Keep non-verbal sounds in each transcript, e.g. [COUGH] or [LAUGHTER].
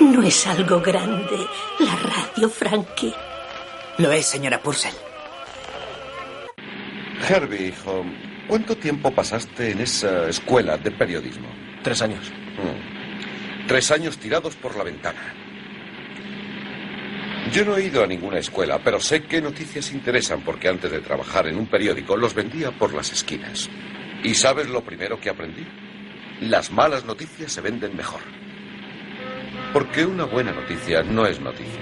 No es algo grande la radio, Frankie. Lo es, señora Purcell. Herbie, hijo, ¿cuánto tiempo pasaste en esa escuela de periodismo? Tres años. Mm. Tres años tirados por la ventana. Yo no he ido a ninguna escuela, pero sé qué noticias interesan porque antes de trabajar en un periódico los vendía por las esquinas. ¿Y sabes lo primero que aprendí? Las malas noticias se venden mejor. Porque una buena noticia no es noticia.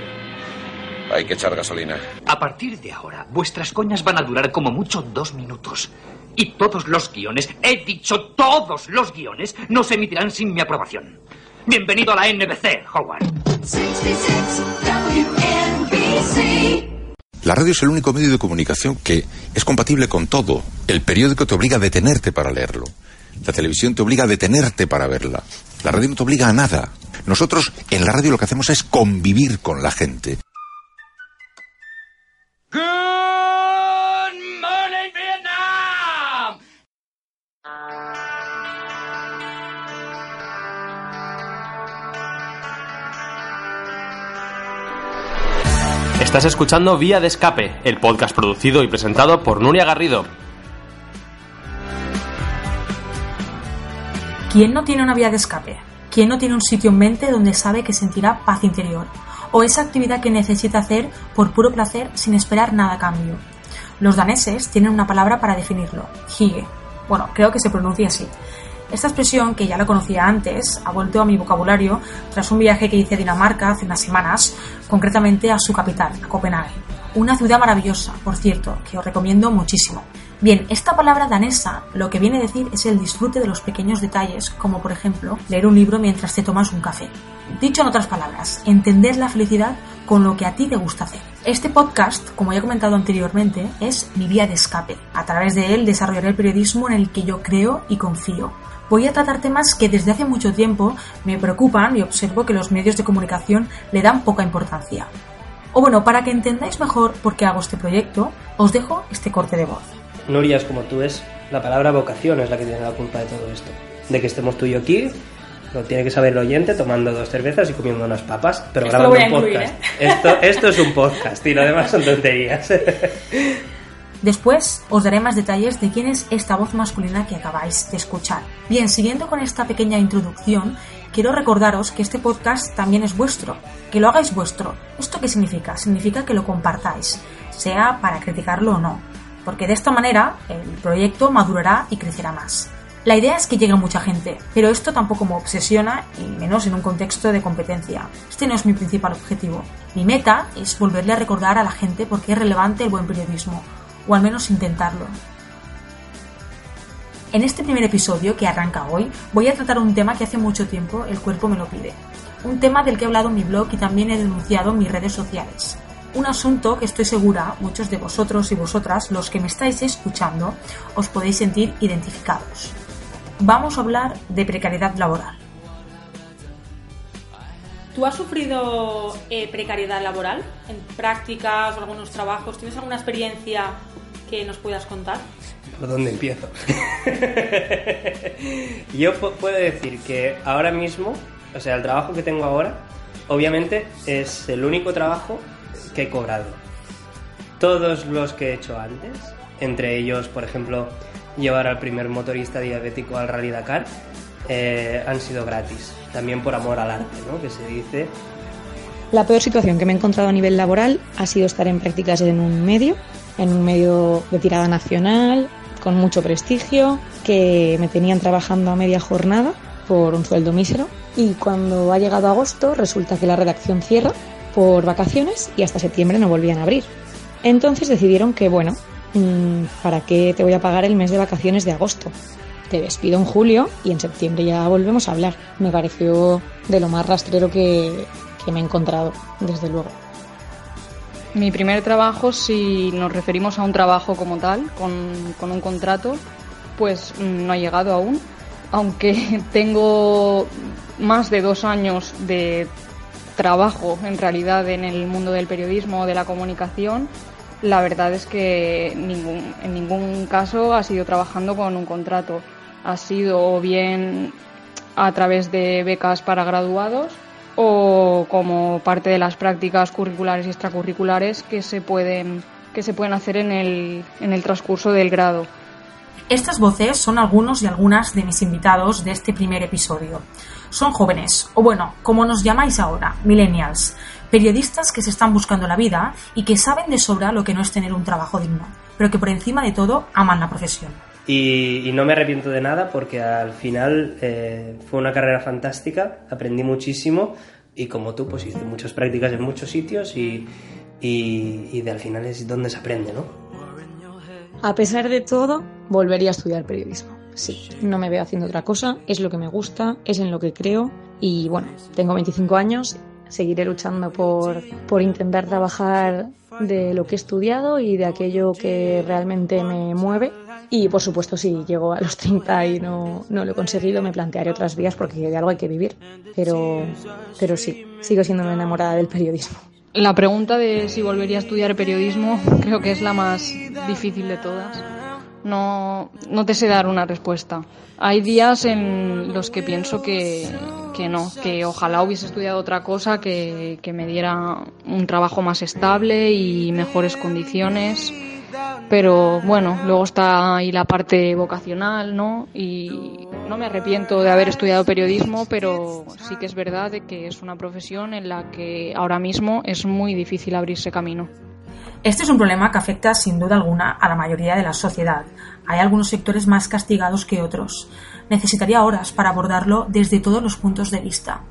Hay que echar gasolina. A partir de ahora, vuestras coñas van a durar como mucho dos minutos. Y todos los guiones, he dicho todos los guiones, no se emitirán sin mi aprobación. Bienvenido a la NBC, Howard. La radio es el único medio de comunicación que es compatible con todo. El periódico te obliga a detenerte para leerlo. La televisión te obliga a detenerte para verla. La radio no te obliga a nada. Nosotros en la radio lo que hacemos es convivir con la gente. Good morning, Vietnam! Estás escuchando Vía de Escape, el podcast producido y presentado por Nuria Garrido. ¿Quién no tiene una vía de escape? ¿Quién no tiene un sitio en mente donde sabe que sentirá paz interior? O esa actividad que necesita hacer por puro placer sin esperar nada a cambio. Los daneses tienen una palabra para definirlo, hige. Bueno, creo que se pronuncia así. Esta expresión, que ya la conocía antes, ha vuelto a mi vocabulario tras un viaje que hice a Dinamarca hace unas semanas, concretamente a su capital, a Copenhague. Una ciudad maravillosa, por cierto, que os recomiendo muchísimo. Bien, esta palabra danesa lo que viene a decir es el disfrute de los pequeños detalles, como por ejemplo leer un libro mientras te tomas un café. Dicho en otras palabras, entender la felicidad con lo que a ti te gusta hacer. Este podcast, como ya he comentado anteriormente, es mi vía de escape. A través de él desarrollaré el periodismo en el que yo creo y confío. Voy a tratar temas que desde hace mucho tiempo me preocupan y observo que los medios de comunicación le dan poca importancia. O bueno, para que entendáis mejor por qué hago este proyecto, os dejo este corte de voz. Nuria es como tú es, la palabra vocación es la que tiene la culpa de todo esto. De que estemos tú y yo aquí, lo tiene que saber el oyente tomando dos cervezas y comiendo unas papas, pero Esto grabando un incluir, podcast. Esto, esto es un podcast y lo demás son tonterías. [LAUGHS] Después os daré más detalles de quién es esta voz masculina que acabáis de escuchar. Bien, siguiendo con esta pequeña introducción, quiero recordaros que este podcast también es vuestro, que lo hagáis vuestro. ¿Esto qué significa? Significa que lo compartáis, sea para criticarlo o no, porque de esta manera el proyecto madurará y crecerá más. La idea es que llegue mucha gente, pero esto tampoco me obsesiona y menos en un contexto de competencia. Este no es mi principal objetivo. Mi meta es volverle a recordar a la gente por qué es relevante el buen periodismo, o al menos intentarlo. En este primer episodio que arranca hoy voy a tratar un tema que hace mucho tiempo el cuerpo me lo pide. Un tema del que he hablado en mi blog y también he denunciado en mis redes sociales. Un asunto que estoy segura muchos de vosotros y vosotras, los que me estáis escuchando, os podéis sentir identificados. Vamos a hablar de precariedad laboral. ¿Tú has sufrido eh, precariedad laboral en prácticas o algunos trabajos? ¿Tienes alguna experiencia que nos puedas contar? ¿Por dónde empiezo? [LAUGHS] Yo pu- puedo decir que ahora mismo, o sea, el trabajo que tengo ahora, obviamente es el único trabajo que he cobrado. Todos los que he hecho antes, entre ellos, por ejemplo, llevar al primer motorista diabético al Rally Dakar, eh, han sido gratis. También por amor al arte, ¿no? Que se dice. La peor situación que me he encontrado a nivel laboral ha sido estar en prácticas en un medio, en un medio de tirada nacional, con mucho prestigio, que me tenían trabajando a media jornada por un sueldo mísero. Y cuando ha llegado agosto, resulta que la redacción cierra por vacaciones y hasta septiembre no volvían a abrir. Entonces decidieron que, bueno, mm, ¿para qué te voy a pagar el mes de vacaciones de agosto? Te despido en julio y en septiembre ya volvemos a hablar. Me pareció de lo más rastrero que, que me he encontrado, desde luego. Mi primer trabajo, si nos referimos a un trabajo como tal, con, con un contrato, pues mm, no ha llegado aún. Aunque [LAUGHS] tengo más de dos años de trabajo en realidad en el mundo del periodismo o de la comunicación, la verdad es que en ningún caso ha sido trabajando con un contrato. Ha sido bien a través de becas para graduados o como parte de las prácticas curriculares y extracurriculares que se pueden, que se pueden hacer en el, en el transcurso del grado. Estas voces son algunos y algunas de mis invitados de este primer episodio. Son jóvenes, o bueno, como nos llamáis ahora, millennials, periodistas que se están buscando la vida y que saben de sobra lo que no es tener un trabajo digno, pero que por encima de todo aman la profesión. Y, no me arrepiento de nada porque al final eh, fue una carrera fantástica, aprendí muchísimo y como tú, pues hice muchas prácticas en muchos sitios y, de al final es donde se aprende, ¿no? A pesar de todo, volvería a estudiar periodismo. Sí, no me veo haciendo otra cosa, es lo que me gusta, es en lo que creo y bueno, tengo 25 años, seguiré luchando por, por intentar trabajar de lo que he estudiado y de aquello que realmente me mueve. Y por supuesto, si llego a los 30 y no, no lo he conseguido, me plantearé otras vías porque de algo hay que vivir. Pero, pero sí, sigo siendo una enamorada del periodismo. La pregunta de si volvería a estudiar periodismo [LAUGHS] creo que es la más difícil de todas. No, no te sé dar una respuesta. Hay días en los que pienso que, que no, que ojalá hubiese estudiado otra cosa que, que me diera un trabajo más estable y mejores condiciones pero bueno, luego está ahí la parte vocacional, ¿no? Y no me arrepiento de haber estudiado periodismo, pero sí que es verdad de que es una profesión en la que ahora mismo es muy difícil abrirse camino. Este es un problema que afecta sin duda alguna a la mayoría de la sociedad. Hay algunos sectores más castigados que otros. Necesitaría horas para abordarlo desde todos los puntos de vista.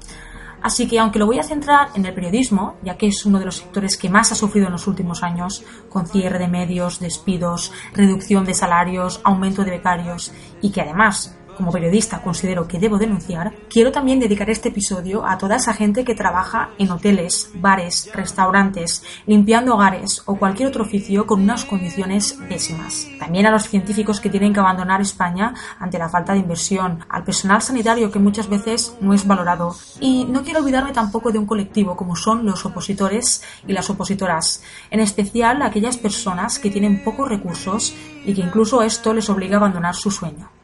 Así que aunque lo voy a centrar en el periodismo, ya que es uno de los sectores que más ha sufrido en los últimos años, con cierre de medios, despidos, reducción de salarios, aumento de becarios, y que además como periodista considero que debo denunciar, quiero también dedicar este episodio a toda esa gente que trabaja en hoteles, bares, restaurantes, limpiando hogares o cualquier otro oficio con unas condiciones pésimas. También a los científicos que tienen que abandonar España ante la falta de inversión, al personal sanitario que muchas veces no es valorado. Y no quiero olvidarme tampoco de un colectivo como son los opositores y las opositoras, en especial aquellas personas que tienen pocos recursos y que incluso esto les obliga a abandonar su sueño.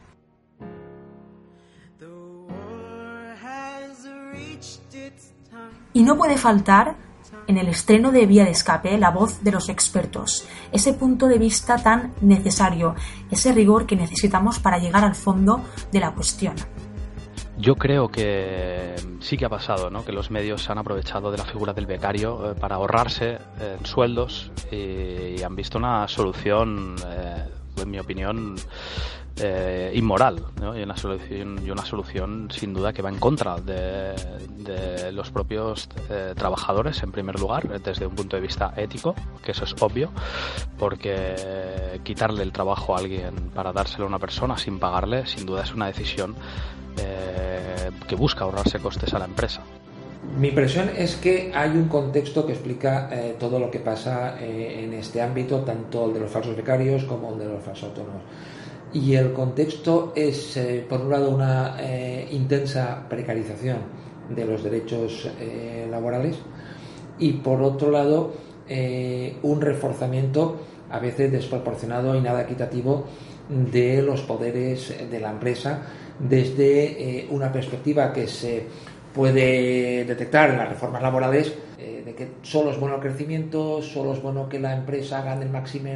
Y no puede faltar en el estreno de Vía de Escape la voz de los expertos, ese punto de vista tan necesario, ese rigor que necesitamos para llegar al fondo de la cuestión. Yo creo que sí que ha pasado, ¿no? que los medios han aprovechado de la figura del becario eh, para ahorrarse eh, sueldos y, han visto una solución, eh, en mi opinión, eh, inmoral y, una solución, y una solución sin duda que va en contra de, los propios eh, trabajadores en primer lugar desde un punto de vista ético que eso es obvio porque quitarle el trabajo a alguien para dárselo a una persona sin pagarle sin duda es una decisión eh, que busca ahorrarse costes a la empresa. Mi impresión es que hay un contexto que explica todo lo que pasa en este ámbito, tanto el de los falsos becarios como el de los falsos autónomos y el contexto es, eh, por un lado, una eh, intensa precarización de los derechos eh, laborales y, por otro lado, un reforzamiento a veces desproporcionado y nada equitativo de los poderes de la empresa desde una perspectiva que se puede detectar en las reformas laborales de que solo es bueno el crecimiento, solo es bueno que la empresa gane el máximo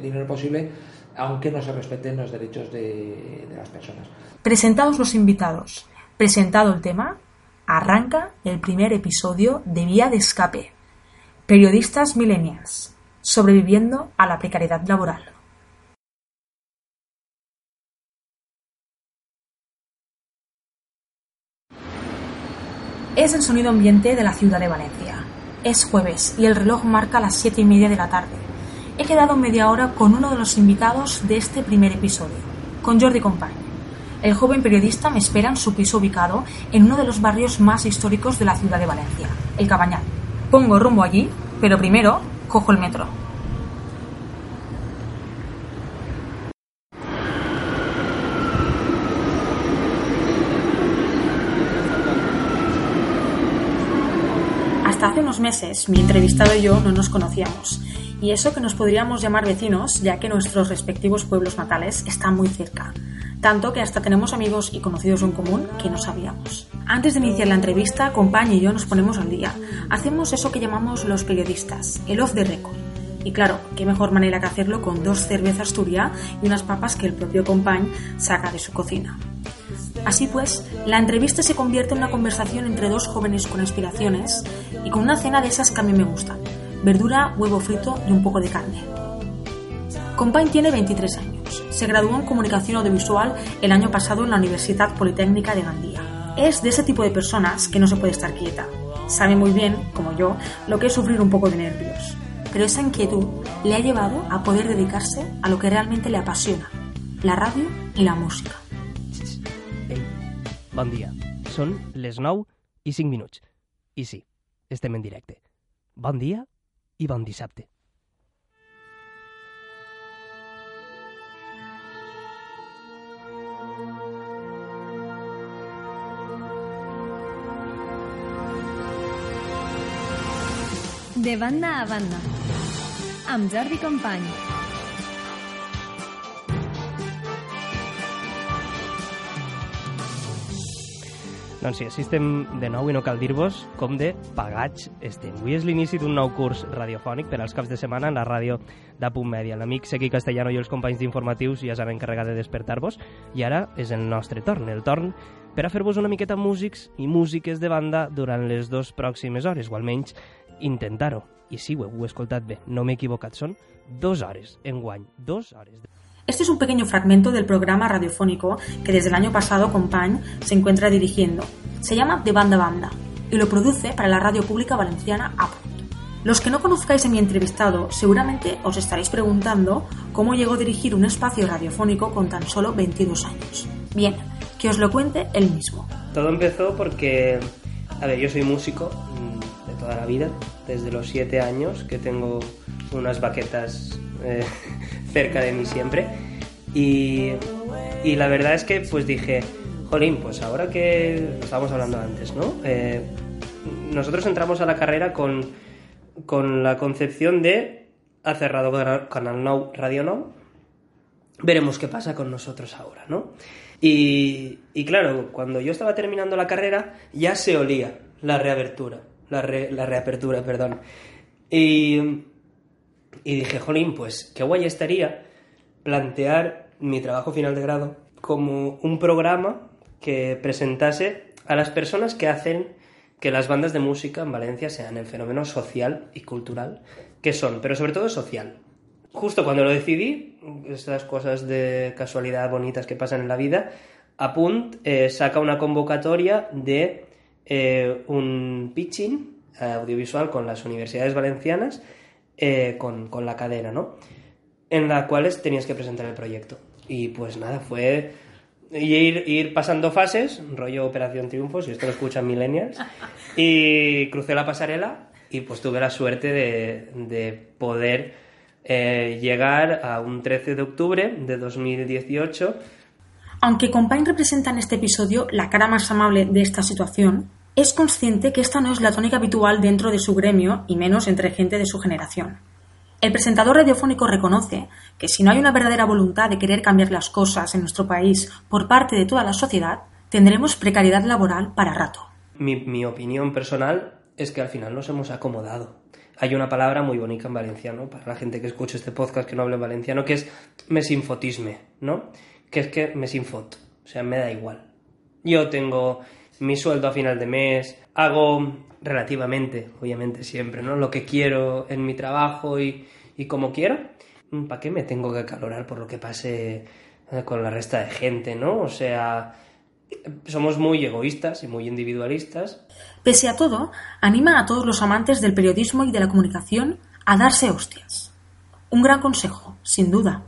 dinero posible, aunque no se respeten los derechos de, las personas. Presentados los invitados, presentado el tema, arranca el primer episodio de Vía de Escape. Periodistas millennials, sobreviviendo a la precariedad laboral. Es el sonido ambiente de la ciudad de Valencia. Es jueves y el reloj marca las siete y media de la tarde he quedado media hora con uno de los invitados de este primer episodio, con Jordi Compañ. El joven periodista me espera en su piso ubicado en uno de los barrios más históricos de la ciudad de Valencia, el Cabañal. Pongo rumbo allí, pero primero cojo el metro. Hasta hace unos meses, mi entrevistado y yo no nos conocíamos y eso que nos podríamos llamar vecinos, ya que nuestros respectivos pueblos natales están muy cerca, tanto que hasta tenemos amigos y conocidos en común que no sabíamos. Antes de iniciar la entrevista, Compañ y yo nos ponemos al día. Hacemos eso que llamamos los periodistas, el off the record. Y claro, qué mejor manera que hacerlo con dos cervezas Turia y unas papas que el propio Compañ saca de su cocina. Así pues, la entrevista se convierte en una conversación entre dos jóvenes con aspiraciones y con una cena de esas que a mí me gustan. Verdura, huevo frito y un poco de carne. Compañ tiene 23 años. Se graduó en comunicación audiovisual el año pasado en la Universidad Politécnica de Gandía. Es de ese tipo de personas que no se puede estar quieta. Sabe muy bien, como yo, lo que es sufrir un poco de nervios. Pero esa inquietud le ha llevado a poder dedicarse a lo que realmente le apasiona, la radio y la música. Bon dia. Són les 9 i 5 minuts. I sí, estem en directe. Bon i bon dissabte. De banda a banda. Amb Jordi Company. Doncs sí, així estem de nou i no cal dir-vos com de pagats estem. Avui és l'inici d'un nou curs radiofònic per als caps de setmana en la ràdio de Punt Mèdia. L'amic Sequi Castellano i els companys d'informatius ja s'han encarregat de despertar-vos i ara és el nostre torn, el torn per a fer-vos una miqueta músics i músiques de banda durant les dues pròximes hores, o almenys intentar-ho. I sí, ho heu escoltat bé, no m'he equivocat, són dues hores en guany, dues hores. De... Este es un pequeño fragmento del programa radiofónico que desde el año pasado Compañ se encuentra dirigiendo. Se llama De Banda Banda y lo produce para la radio pública valenciana APUNT. Los que no conozcáis a mi entrevistado seguramente os estaréis preguntando cómo llegó a dirigir un espacio radiofónico con tan solo 22 años. Bien, que os lo cuente él mismo. Todo empezó porque, a ver, yo soy músico mm, de toda la vida, desde los 7 años que tengo unas baquetas eh, cerca de mí siempre. Y, y, la verdad es que pues dije, jolín, pues ahora que estábamos hablando antes, ¿no? Eh, nosotros entramos a la carrera con, con la concepción de ha cerrado Canal Now, Radio Now, veremos qué pasa con nosotros ahora, ¿no? Y, y claro, cuando yo estaba terminando la carrera ya se olía la reapertura, la, re, la reapertura, perdón. Y, y dije, jolín, pues qué guay estaría plantear mi trabajo final de grado como un programa que presentase a las personas que hacen que las bandas de música en Valencia sean el fenómeno social y cultural que son, pero sobre todo social. Justo cuando lo decidí, estas cosas de casualidad bonitas que pasan en la vida, Apunt eh, saca una convocatoria de eh, un pitching audiovisual con las universidades valencianas eh, con, con, la cadena, ¿no? En la cual tenías que presentar el proyecto. Y pues nada, fue ir, ir pasando fases, rollo Operación Triunfo, si esto lo escuchan millennials, [LAUGHS] y crucé la pasarela y pues tuve la suerte de, de poder eh, llegar a un 13 de octubre de 2018. Aunque Compañ representa en este episodio la cara más amable de esta situación, es consciente que esta no es la tónica habitual dentro de su gremio y menos entre gente de su generación. El presentador radiofónico reconoce que si no hay una verdadera voluntad de querer cambiar las cosas en nuestro país por parte de toda la sociedad, tendremos precariedad laboral para rato. Mi, opinión personal es que al final nos hemos acomodado. Hay una palabra muy bonita en valenciano, para la gente que escuche este podcast que no hable valenciano, que es mesinfotisme, ¿no? Que es que mesinfot, o sea, me da igual. Yo tengo mi sueldo a final de mes, hago relativamente, obviamente siempre, ¿no? Lo que quiero en mi trabajo y, y como quiero. ¿Para qué me tengo que acalorar por lo que pase eh, con la resta de gente, ¿no? O sea, somos muy egoístas y muy individualistas. Pese a todo, anima a todos los amantes del periodismo y de la comunicación a darse hostias. Un gran consejo, sin duda.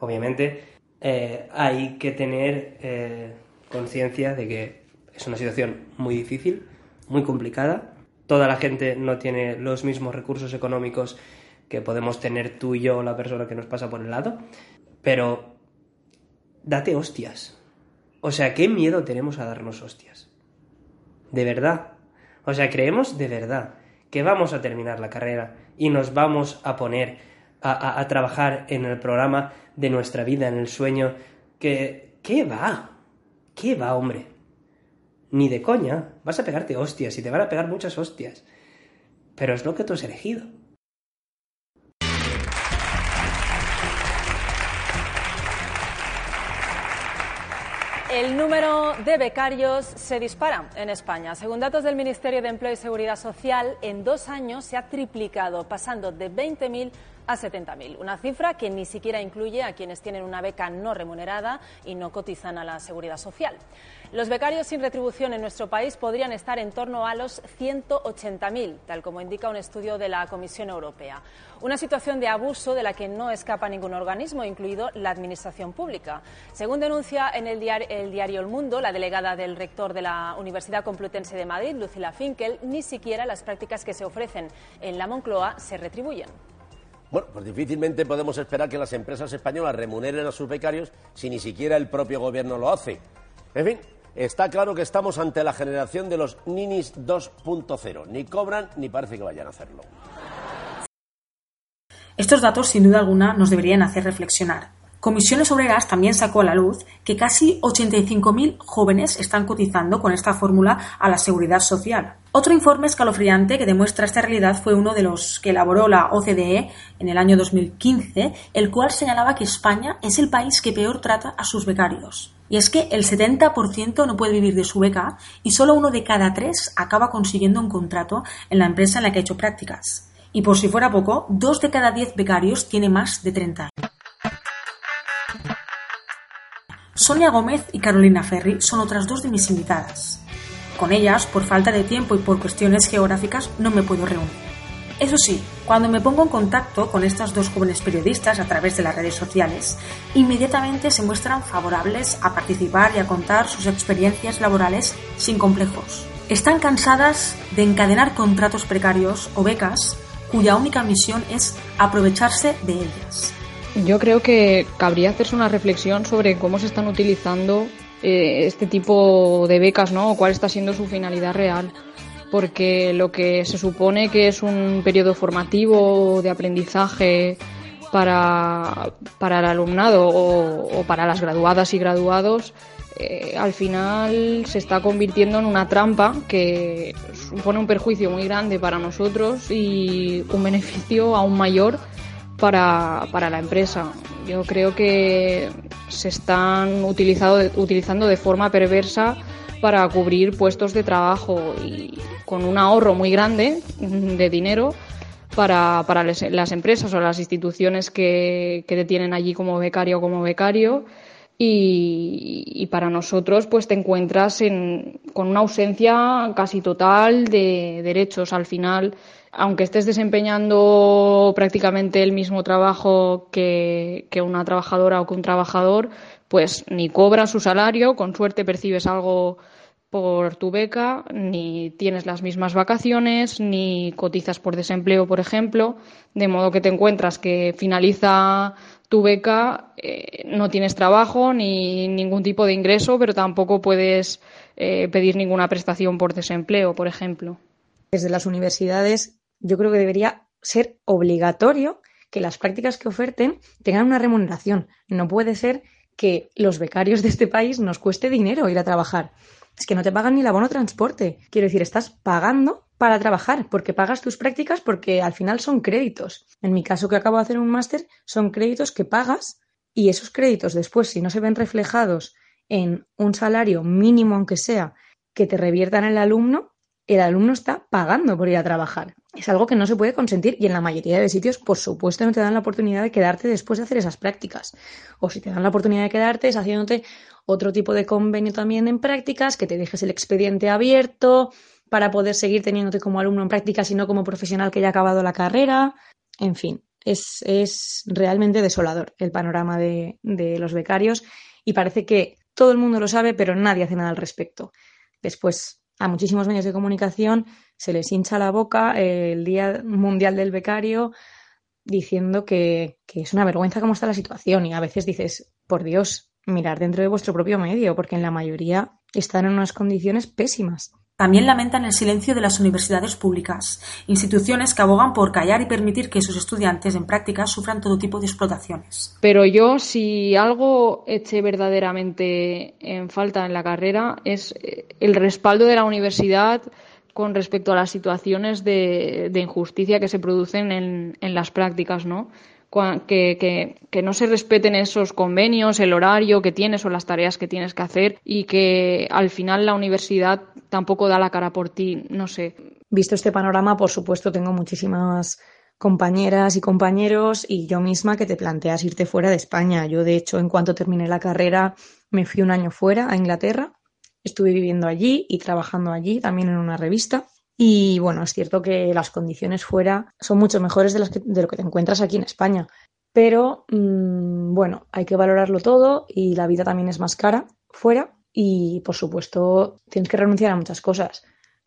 Obviamente, eh, hay que tener eh, conciencia de que es una situación muy difícil, muy complicada. Toda la gente no tiene los mismos recursos económicos que podemos tener tú y yo, la persona que nos pasa por el lado. Pero date hostias. O sea, ¿qué miedo tenemos a darnos hostias? De verdad. O sea, creemos de verdad que vamos a terminar la carrera y nos vamos a poner a, trabajar en el programa de nuestra vida, en el sueño. ¿Qué va? ¿Qué va, hombre? Ni de coña. Vas a pegarte hostias y te van a pegar muchas hostias. Pero es lo que tú has elegido. El número de becarios se dispara en España. Según datos del Ministerio de Empleo y Seguridad Social, en dos años se ha triplicado, pasando de 20.000 a 70.000. Una cifra que ni siquiera incluye a quienes tienen una beca no remunerada y no cotizan a la seguridad social. Los becarios sin retribución en nuestro país podrían estar en torno a los 180.000, tal como indica un estudio de la Comisión Europea. Una situación de abuso de la que no escapa ningún organismo, incluido la Administración Pública. Según denuncia en el diario, el diario El Mundo, la delegada del rector de la Universidad Complutense de Madrid, Lucila Finkel, ni siquiera las prácticas que se ofrecen en la Moncloa se retribuyen. Bueno, pues difícilmente podemos esperar que las empresas españolas remuneren a sus becarios si ni siquiera el propio gobierno lo hace. En fin, está claro que estamos ante la generación de los ninis 2.0. Ni cobran ni parece que vayan a hacerlo. Estos datos, sin duda alguna, nos deberían hacer reflexionar. Comisiones Obreras también sacó a la luz que casi 85.000 jóvenes están cotizando con esta fórmula a la seguridad social. Otro informe escalofriante que demuestra esta realidad fue uno de los que elaboró la OCDE en el año 2015, el cual señalaba que España es el país que peor trata a sus becarios. Y es que el 70% no puede vivir de su beca y solo uno de cada tres acaba consiguiendo un contrato en la empresa en la que ha hecho prácticas. Y por si fuera poco, dos de cada diez becarios tiene más de 30 años. Sonia Gómez y Carolina Ferri son otras dos de mis invitadas. Con ellas, por falta de tiempo y por cuestiones geográficas, no me puedo reunir. Eso sí, cuando me pongo en contacto con estas dos jóvenes periodistas a través de las redes sociales, inmediatamente se muestran favorables a participar y a contar sus experiencias laborales sin complejos. Están cansadas de encadenar contratos precarios o becas cuya única misión es aprovecharse de ellas. Yo creo que cabría hacerse una reflexión sobre cómo se están utilizando eh, este tipo de becas, ¿no? O cuál está siendo su finalidad real. Porque lo que se supone que es un periodo formativo de aprendizaje para, para el alumnado o, para las graduadas y graduados, eh, al final se está convirtiendo en una trampa que supone un perjuicio muy grande para nosotros y un beneficio aún mayor para, para la empresa. Yo creo que se están utilizado, utilizando de forma perversa para cubrir puestos de trabajo y con un ahorro muy grande de dinero para, para las empresas o las instituciones que, que te tienen allí como becario o como becario. Y, y, para nosotros pues te encuentras en, con una ausencia casi total de derechos al final aunque estés desempeñando prácticamente el mismo trabajo que, una trabajadora o que un trabajador, pues ni cobras su salario, con suerte percibes algo por tu beca, ni tienes las mismas vacaciones, ni cotizas por desempleo, por ejemplo, de modo que te encuentras que finaliza tu beca, eh, no tienes trabajo ni ningún tipo de ingreso, pero tampoco puedes eh, pedir ninguna prestación por desempleo, por ejemplo. Desde las universidades yo creo que debería ser obligatorio que las prácticas que oferten tengan una remuneración. No puede ser que los becarios de este país nos cueste dinero ir a trabajar. Es que no te pagan ni el abono transporte. Quiero decir, estás pagando para trabajar, porque pagas tus prácticas porque al final son créditos. En mi caso que acabo de hacer un máster, son créditos que pagas y esos créditos después, si no se ven reflejados en un salario mínimo, aunque sea, que te reviertan el alumno, el alumno está pagando por ir a trabajar. Es algo que no se puede consentir y en la mayoría de sitios, por supuesto, no te dan la oportunidad de quedarte después de hacer esas prácticas. O si te dan la oportunidad de quedarte es haciéndote otro tipo de convenio también en prácticas, que te dejes el expediente abierto para poder seguir teniéndote como alumno en prácticas y no como profesional que ya ha acabado la carrera. En fin, es, es realmente desolador el panorama de, de los becarios y parece que todo el mundo lo sabe, pero nadie hace nada al respecto. Después, a muchísimos medios de comunicación se les hincha la boca el Día Mundial del Becario diciendo que, es una vergüenza cómo está la situación y a veces dices, por Dios, mirar dentro de vuestro propio medio, porque en la mayoría están en unas condiciones pésimas. También lamentan el silencio de las universidades públicas, instituciones que abogan por callar y permitir que sus estudiantes en prácticas sufran todo tipo de explotaciones. Pero yo, si algo eché verdaderamente en falta en la carrera, es eh, el respaldo de la universidad con respecto a las situaciones de, injusticia que se producen en, en las prácticas, ¿no? Que, no se respeten esos convenios, el horario que tienes o las tareas que tienes que hacer y que al final la universidad tampoco da la cara por ti, no sé. Visto este panorama, por supuesto, tengo muchísimas compañeras y compañeros y yo misma que te planteas irte fuera de España. Yo, de hecho, en cuanto terminé la carrera, me fui un año fuera a Inglaterra. Estuve viviendo allí y trabajando allí, también en una revista. Y bueno, es cierto que las condiciones fuera son mucho mejores de, las de lo que te encuentras aquí en España. Pero mm, bueno, hay que valorarlo todo y la vida también es más cara fuera y por supuesto tienes que renunciar a muchas cosas.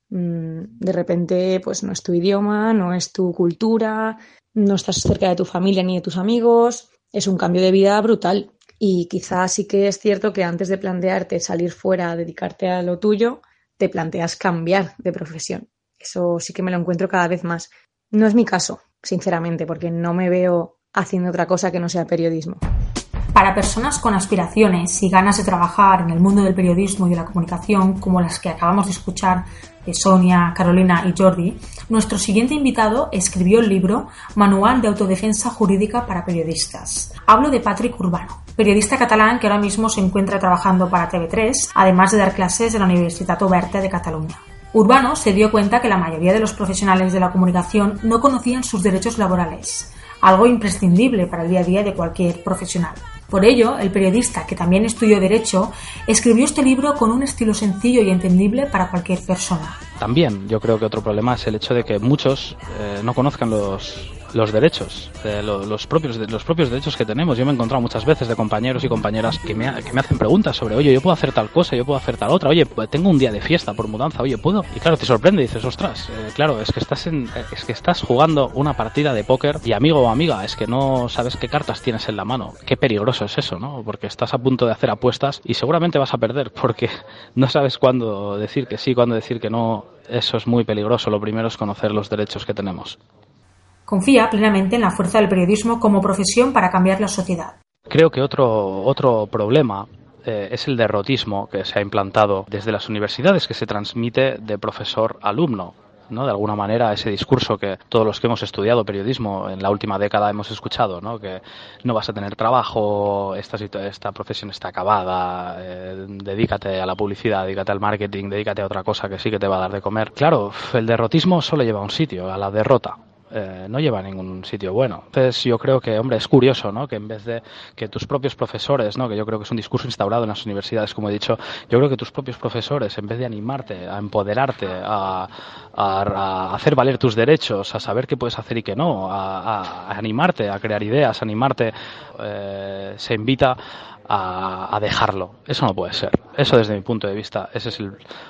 Mm, de repente, pues no es tu idioma, no es tu cultura, no estás cerca de tu familia ni de tus amigos, es un cambio de vida brutal. Y quizás sí que es cierto que antes de plantearte salir fuera, dedicarte a lo tuyo, te planteas cambiar de profesión. Eso sí que me lo encuentro cada vez más. No es mi caso, sinceramente, porque no me veo haciendo otra cosa que no sea periodismo. Para personas con aspiraciones y ganas de trabajar en el mundo del periodismo y de la comunicación, como las que acabamos de escuchar de Sonia, Carolina y Jordi, nuestro siguiente invitado escribió el libro Manual de Autodefensa Jurídica para Periodistas. Hablo de Patrick Urbano, periodista catalán que ahora mismo se encuentra trabajando para TV3, además de dar clases en la Universidad Oberta de Cataluña. Urbano se dio cuenta que la mayoría de los profesionales de la comunicación no conocían sus derechos laborales, algo imprescindible para el día a día de cualquier profesional. Por ello, el periodista, que también estudió Derecho, escribió este libro con un estilo sencillo y entendible para cualquier persona. También yo creo que otro problema es el hecho de que muchos eh, no conozcan los, los derechos, los, propios, los propios derechos que tenemos. Yo me he encontrado muchas veces de compañeros y compañeras que me, que me hacen preguntas sobre, oye, yo puedo hacer tal cosa, yo puedo hacer tal otra, oye, pues tengo un día de fiesta por mudanza, oye, ¿puedo? Y claro, te sorprende dices, ostras, eh, claro, es que, estás en, es que estás jugando una partida de póker y amigo o amiga, es que no sabes qué cartas tienes en la mano. Qué peligroso es eso, ¿no? Porque estás a punto de hacer apuestas y seguramente vas a perder porque [LAUGHS] no sabes cuándo decir que sí, cuándo decir que no. Eso es muy peligroso. Lo primero es conocer los derechos que tenemos. Confía plenamente en la fuerza del periodismo como profesión para cambiar la sociedad. Creo que otro, otro problema eh, es el derrotismo que se ha implantado desde las universidades, que se transmite de profesor-alumno. ¿no? de alguna manera ese discurso que todos los que hemos estudiado periodismo en la última década hemos escuchado, ¿no? que no vas a tener trabajo, esta, esta profesión está acabada, eh, dedícate a la publicidad, dedícate al marketing, dedícate a otra cosa que sí que te va a dar de comer. Claro, el derrotismo solo lleva a un sitio, a la derrota. Eh, no lleva a ningún sitio bueno. Entonces yo creo que, hombre, es curioso, ¿no? Que en vez de que tus propios profesores, ¿no? Que yo creo que es un discurso instaurado en las universidades, como he dicho, yo creo que tus propios profesores, en vez de animarte, a empoderarte, a, hacer valer tus derechos, a saber qué puedes hacer y qué no, a, animarte, a crear ideas, a animarte, eh, se invita a, dejarlo. Eso no puede ser. Eso desde mi punto de vista, ese es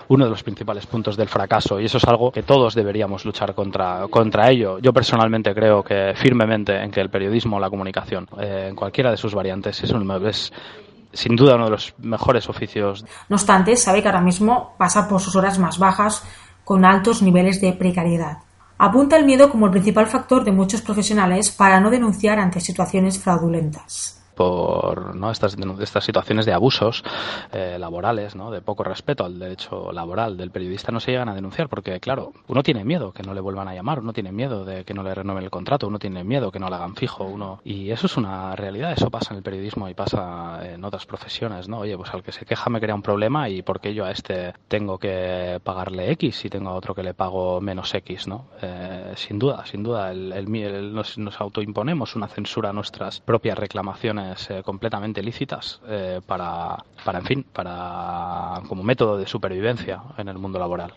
uno de los principales puntos del fracaso y eso es algo que todos deberíamos luchar contra, contra ello. Yo personalmente creo que firmemente en que el periodismo, la comunicación, eh, en cualquiera de sus variantes, es, un, es sin duda uno de los mejores oficios. No obstante, sabe que ahora mismo pasa por sus horas más bajas con altos niveles de precariedad. Apunta el miedo como el principal factor de muchos profesionales para no denunciar ante situaciones fraudulentas por ¿no? estas, estas situaciones de abusos eh, laborales, ¿no? de poco respeto al derecho laboral del periodista, no se llegan a denunciar porque, claro, uno tiene miedo que no le vuelvan a llamar, uno tiene miedo de que no le renueven el contrato, uno tiene miedo que no le hagan fijo, uno y eso es una realidad, eso pasa en el periodismo y pasa en otras profesiones, ¿no? Oye, pues al que se queja me crea un problema y porque yo a este tengo que pagarle X y tengo a otro que le pago menos X, ¿no? Eh, sin duda, sin duda, el, el, nos, nos autoimponemos una censura a nuestras propias reclamaciones eh, completamente lícitas eh, para, para, en fin, para como método de supervivencia en el mundo laboral.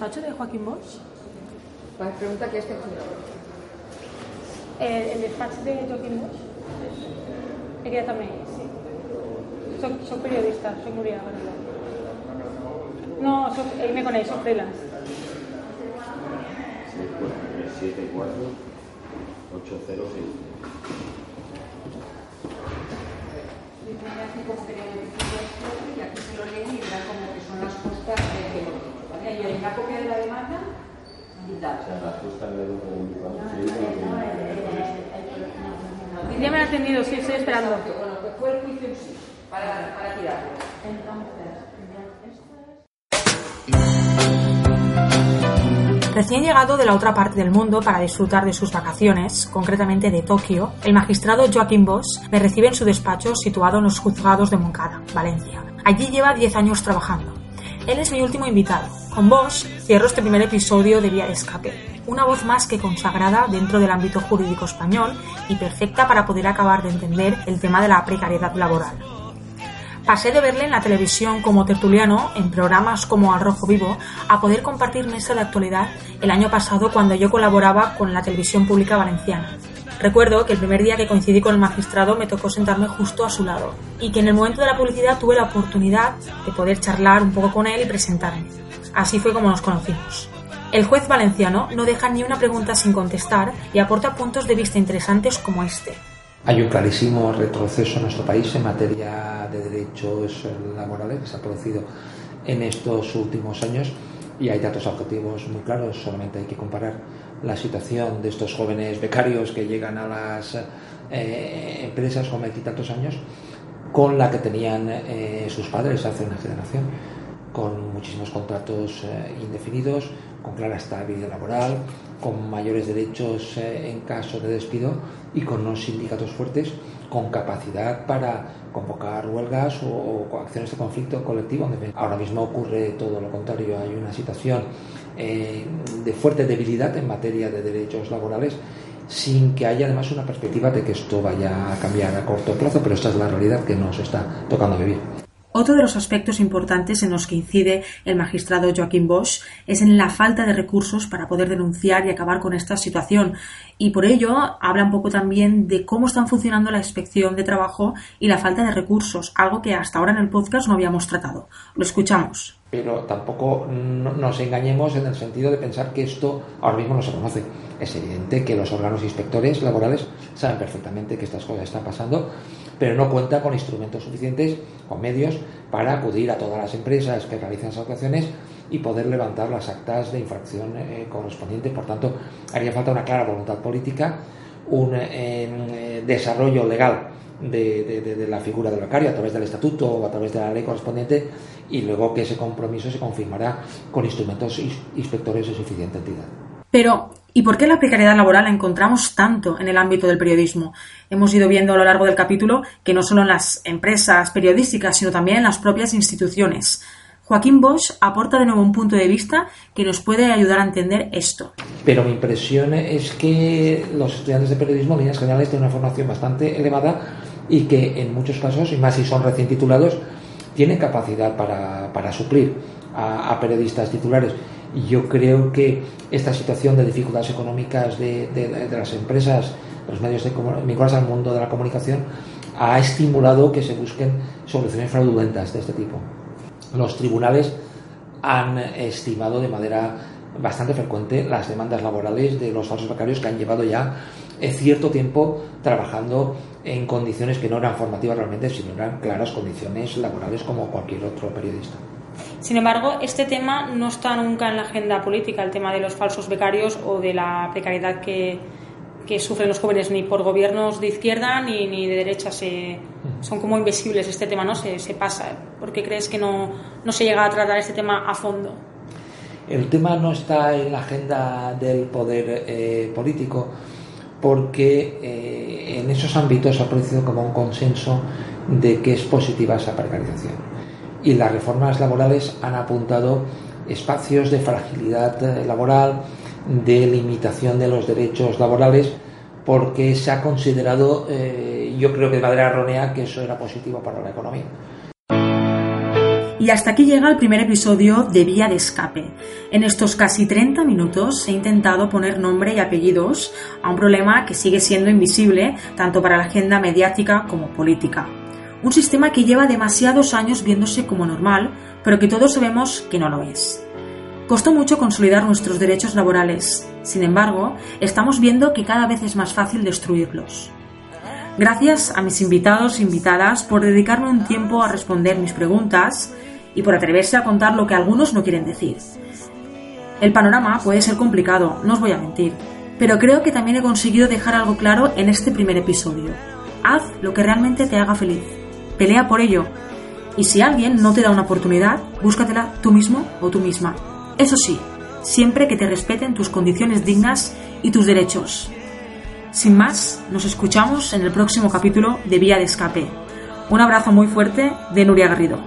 despacho de Joaquín Bosch? Pregunta que es que ¿El, ¿El, despacho de Joaquín Bosch? Immediatament, sí. Soc, soc periodista, soc Núria Barceló. No, soc, ell me coneix, soc freelance. 74 806. como que y aquí se lo leen y verán como que son las que lo ¿vale? Y hay una copia de la demanda y me han atendido, sí, estoy esperando. Bueno, que fue el juicio en sí, para, para tirarlo. Recién llegado de la otra parte del mundo para disfrutar de sus vacaciones, concretamente de Tokio, el magistrado Joaquín Bosch me recibe en su despacho situado en los juzgados de Moncada, Valencia. Allí lleva 10 años trabajando. Él es mi último invitado. Con Bosch cierro este primer episodio de Vía de Escape, una voz más que consagrada dentro del ámbito jurídico español y perfecta para poder acabar de entender el tema de la precariedad laboral. Pasé de verle en la televisión como tertuliano, en programas como Al Rojo Vivo, a poder compartir mesa de actualidad el año pasado cuando yo colaboraba con la televisión pública valenciana. Recuerdo que el primer día que coincidí con el magistrado me tocó sentarme justo a su lado y que en el momento de la publicidad tuve la oportunidad de poder charlar un poco con él y presentarme. Así fue como nos conocimos. El juez valenciano no deja ni una pregunta sin contestar y aporta puntos de vista interesantes como este. Hay un clarísimo retroceso en nuestro país en materia de derechos laborales que se ha producido en estos últimos años y hay datos objetivos muy claros. Solamente hay que comparar la situación de estos jóvenes becarios que llegan a las eh, empresas con veintitantos años con la que tenían eh, sus padres hace una generación, con muchísimos contratos eh, indefinidos, con clara estabilidad laboral, con mayores derechos eh, en caso de despido y con unos sindicatos fuertes con capacidad para convocar huelgas o, acciones de conflicto colectivo. Ahora mismo ocurre todo lo contrario, hay una situación eh, de fuerte debilidad en materia de derechos laborales sin que haya además una perspectiva de que esto vaya a cambiar a corto plazo, pero esta es la realidad que nos está tocando vivir. Otro de los aspectos importantes en los que incide el magistrado Joaquín Bosch es en la falta de recursos para poder denunciar y acabar con esta situación. Y por ello habla un poco también de cómo están funcionando la inspección de trabajo y la falta de recursos, algo que hasta ahora en el podcast no habíamos tratado. Lo escuchamos. Pero tampoco nos engañemos en el sentido de pensar que esto ahora mismo no se conoce. Es evidente que los órganos inspectores laborales saben perfectamente que estas cosas están pasando pero no cuenta con instrumentos suficientes, con medios, para acudir a todas las empresas que realizan esas actuaciones y poder levantar las actas de infracción eh, correspondientes. Por tanto, haría falta una clara voluntad política, un eh, desarrollo legal de, de, la figura del becario a través del estatuto o a través de la ley correspondiente y luego que ese compromiso se confirmará con instrumentos inspectores de suficiente entidad. Pero, ¿y por qué la precariedad laboral la encontramos tanto en el ámbito del periodismo? Hemos ido viendo a lo largo del capítulo que no solo en las empresas periodísticas, sino también en las propias instituciones. Joaquín Bosch aporta de nuevo un punto de vista que nos puede ayudar a entender esto. Pero mi impresión es que los estudiantes de periodismo, en líneas generales, tienen una formación bastante elevada y que en muchos casos, y más si son recién titulados, tienen capacidad para, suplir a periodistas titulares. Yo creo que esta situación de dificultades económicas de, las empresas, de los medios de vinculados al mundo de la comunicación, ha estimulado que se busquen soluciones fraudulentas de este tipo. Los tribunales han estimado de manera bastante frecuente las demandas laborales de los falsos becarios que han llevado ya cierto tiempo trabajando en condiciones que no eran formativas realmente, sino eran claras condiciones laborales como cualquier otro periodista. Sin embargo, este tema no está nunca en la agenda política, el tema de los falsos becarios o de la precariedad que, que sufren los jóvenes ni por gobiernos de izquierda ni, ni de derecha. Se, son como invisibles este tema, ¿no? Se, se pasa. ¿Por qué crees que no, no se llega a tratar este tema a fondo? El tema no está en la agenda del poder eh, político porque eh, en esos ámbitos ha producido como un consenso de que es positiva esa precarización y las reformas laborales han apuntado espacios de fragilidad eh, laboral, de limitación de los derechos laborales, porque se ha considerado, eh, yo creo que de manera errónea, que eso era positivo para la economía. Y hasta aquí llega el primer episodio de Vía de Escape. En estos casi 30 minutos he intentado poner nombre y apellidos a un problema que sigue siendo invisible tanto para la agenda mediática como política. Un sistema que lleva demasiados años viéndose como normal, pero que todos sabemos que no lo es. Costó mucho consolidar nuestros derechos laborales. Sin embargo, estamos viendo que cada vez es más fácil destruirlos. Gracias a mis invitados e invitadas por dedicarme un tiempo a responder mis preguntas y por atreverse a contar lo que algunos no quieren decir. El panorama puede ser complicado, no os voy a mentir, pero creo que también he conseguido dejar algo claro en este primer episodio. Haz lo que realmente te haga feliz. Pelea por ello. Y si alguien no te da una oportunidad, búscatela tú mismo o tú misma. Eso sí, siempre que te respeten tus condiciones dignas y tus derechos. Sin más, nos escuchamos en el próximo capítulo de Vía de Escape. Un abrazo muy fuerte de Nuria Garrido.